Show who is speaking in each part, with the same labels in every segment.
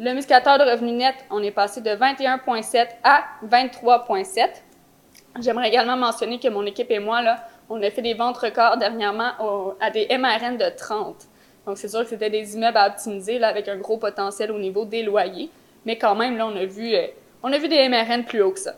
Speaker 1: Le muscateur de revenu net, on est passé de 21,7 à 23,7. J'aimerais également mentionner que mon équipe et moi, là, on a fait des ventes records dernièrement à des MRN de 30. Donc, c'est sûr que c'était des immeubles à optimiser avec un gros potentiel au niveau des loyers. Mais quand même, là, on a vu, euh, on des MRN plus haut que ça.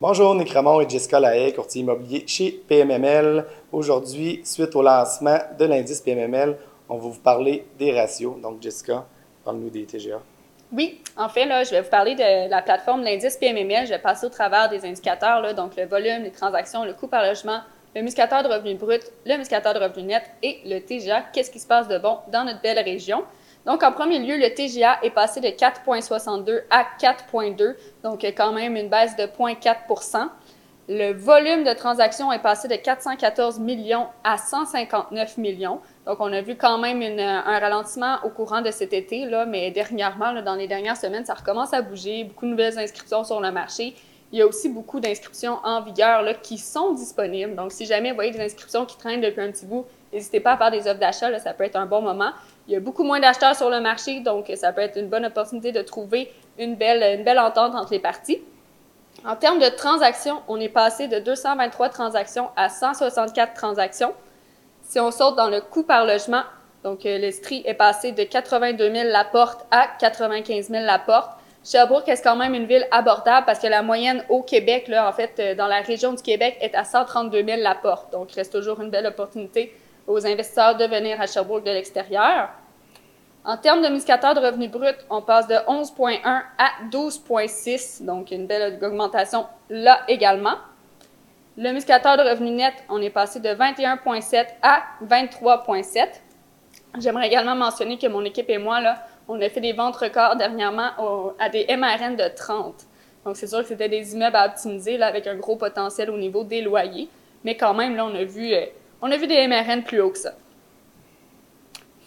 Speaker 2: Bonjour, Nick Ramon et Jessica Lahaye, courtier immobilier chez PMML. Aujourd'hui, suite au lancement de l'indice PMML, on va vous parler des ratios. Donc, Jessica, parle-nous des TGA.
Speaker 1: Oui, en fait, là, je vais vous parler de la plateforme l'indice PMML. Je vais passer au travers des indicateurs, donc le volume, les transactions, le coût par logement, le muscateur de revenu brut, le muscateur de revenu net et le TGA. Qu'est-ce qui se passe de bon dans notre belle région? Donc, en premier lieu, le TGA est passé de 4,62 à 4,2, donc quand même une baisse de 0,4% Le volume de transactions est passé de 414 millions à 159 millions. Donc, on a vu quand même un ralentissement au courant de cet été, là, mais dernièrement, dans les dernières semaines, ça recommence à bouger. Beaucoup de nouvelles inscriptions sur le marché. Il y a aussi beaucoup d'inscriptions en vigueur là, qui sont disponibles. Donc, si jamais vous voyez des inscriptions qui traînent depuis un petit bout, n'hésitez pas à faire des offres d'achat. Ça peut être un bon moment. Il y a beaucoup moins d'acheteurs sur le marché, donc ça peut être une bonne opportunité de trouver une belle, entente entre les parties. En termes de transactions, on est passé de 223 transactions à 164 transactions. Si on saute dans le coût par logement, donc euh, le STRI est passé de 82 000 la porte à 95 000 la porte. Sherbrooke est quand même une ville abordable parce que la moyenne au Québec, là, en fait, euh, dans la région du Québec, est à 132 000 la porte. Donc, il reste toujours une belle opportunité aux investisseurs de venir à Sherbrooke de l'extérieur. En termes de muscateur de revenus brut, on passe de 11,1 à 12,6, donc une belle augmentation là également. Le muscateur de revenus net, on est passé de 21,7 à 23,7. J'aimerais également mentionner que mon équipe et moi, là, on a fait des ventes records dernièrement à des MRN de 30. Donc, c'est sûr que c'était des immeubles à optimiser là, avec un gros potentiel au niveau des loyers. Mais quand même, là, on a vu euh, on a vu des MRN plus haut que ça.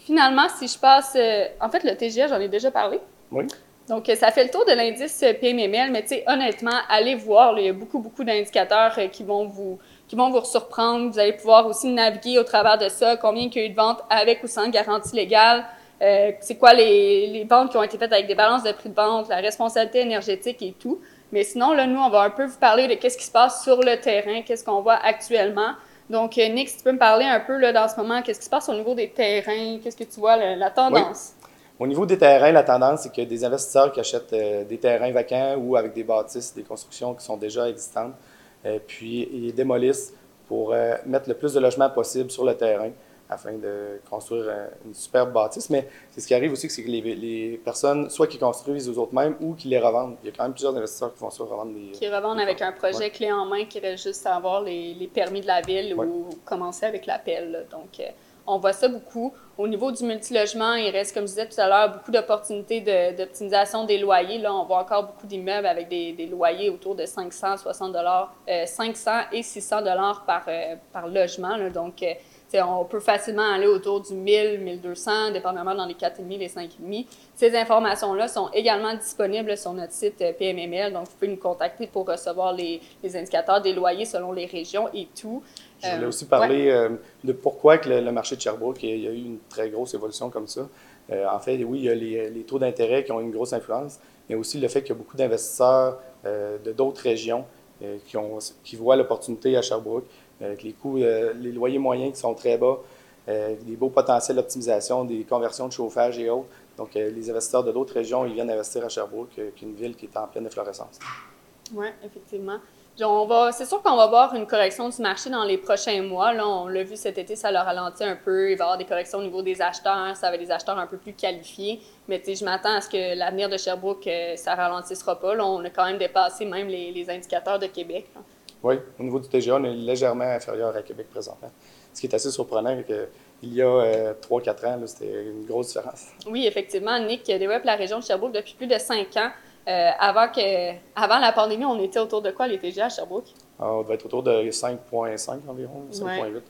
Speaker 1: Finalement, si je passe. Euh, en fait, le TGA, j'en ai déjà parlé.
Speaker 2: Oui.
Speaker 1: Donc, euh, ça fait le tour de l'indice PMML, mais tu sais, honnêtement, allez voir, il y a beaucoup, beaucoup d'indicateurs euh, qui vont vous qui vont vous surprendre. Vous allez pouvoir aussi naviguer au travers de ça, combien il y a eu de ventes avec ou sans garantie légale, c'est quoi les, les, ventes qui ont été faites avec des balances de prix de vente, la responsabilité énergétique et tout. Mais sinon, là, nous, on va un peu vous parler de qu'est-ce qui se passe sur le terrain, qu'est-ce qu'on voit actuellement. Donc, euh, Nick, si tu peux me parler un peu là, dans ce moment, qu'est-ce qui se passe au niveau des terrains? Qu'est-ce que tu vois, la, tendance?
Speaker 2: Au niveau des terrains, la tendance, c'est que des investisseurs qui achètent euh, des terrains vacants ou avec des bâtisses, des constructions qui sont déjà existantes, euh, puis ils démolissent pour mettre le plus de logements possible sur le terrain afin de construire une superbe bâtisse. Mais c'est ce qui arrive aussi, c'est que les, personnes, soit qui construisent aux autres mêmes ou qui les revendent. Il y a quand même plusieurs investisseurs qui vont se revendre des.
Speaker 1: Qui revendent avec un projet clé en main qui reste juste à avoir les, permis de la ville ou commencer avec l'appel. Donc, euh, on voit ça beaucoup. Au niveau du multilogement, il reste, comme je disais tout à l'heure, beaucoup d'opportunités d'optimisation des loyers. Là, on voit encore beaucoup d'immeubles avec des, loyers autour de 560 dollars, 500 euh, et 600 dollars par, euh, par logement. Donc, on peut facilement aller autour du 1000, 1200, dépendamment dans les 4,5 les 5,5. Ces informations-là sont également disponibles sur notre site euh, PMML, donc vous pouvez nous contacter pour recevoir les, indicateurs des loyers selon les régions et tout.
Speaker 2: Je voulais euh, aussi parler euh, de pourquoi que le, marché de Sherbrooke, il y a eu une très grosse évolution comme ça. en fait, oui, il y a les, taux d'intérêt qui ont une grosse influence, mais aussi le fait qu'il y a beaucoup d'investisseurs de d'autres régions qui, ont, qui voient l'opportunité à Sherbrooke avec les coûts, euh, les loyers moyens qui sont très bas, euh, des beaux potentiels d'optimisation, des conversions de chauffage et autres. Donc, euh, les investisseurs de d'autres régions, ils viennent investir à Sherbrooke, qui est une ville qui est en pleine efflorescence.
Speaker 1: Oui, effectivement. c'est sûr qu'on va voir une correction du marché dans les prochains mois. Là, on l'a vu cet été, ça l'a ralenti un peu. Il va y avoir des corrections au niveau des acheteurs. Ça va être des acheteurs un peu plus qualifiés. Mais je m'attends à ce que l'avenir de Sherbrooke, ça ralentissera pas. Là, on a quand même dépassé même les, indicateurs de Québec.
Speaker 2: Oui, au niveau du TGA, on est légèrement inférieur à Québec présentement. Ce qui est assez surprenant, il y a 3-4 euh, ans, c'était une grosse différence.
Speaker 1: Oui, effectivement. Nick développe la région de Sherbrooke depuis plus de 5 ans. Euh, avant, que, avant la pandémie, on était autour de quoi les TGA à Sherbrooke?
Speaker 2: on va être autour de 5,5 environ, 5,8.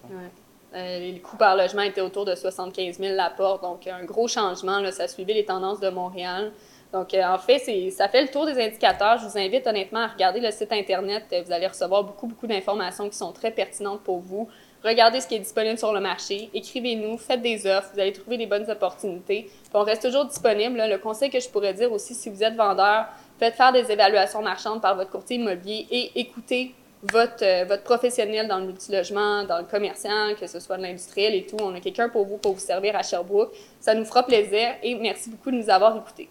Speaker 1: Euh, les coûts par logement étaient autour de 75 000 l'apport, donc un gros changement. Là, ça suivait les tendances de Montréal. Donc, euh, en fait, ça fait le tour des indicateurs. Je vous invite honnêtement à regarder le site Internet. Vous allez recevoir beaucoup, beaucoup d'informations qui sont très pertinentes pour vous. Regardez ce qui est disponible sur le marché. Écrivez-nous, faites des offres. Vous allez trouver des bonnes opportunités. on reste toujours disponible. Le conseil que je pourrais dire aussi, si vous êtes vendeur, faites faire des évaluations marchandes par votre courtier immobilier et écoutez votre, euh, votre professionnel dans le multilogement, dans le commercial, que ce soit de l'industriel et tout. On a quelqu'un pour vous, pour vous servir à Sherbrooke. Ça nous fera plaisir et merci beaucoup de nous avoir écoutés.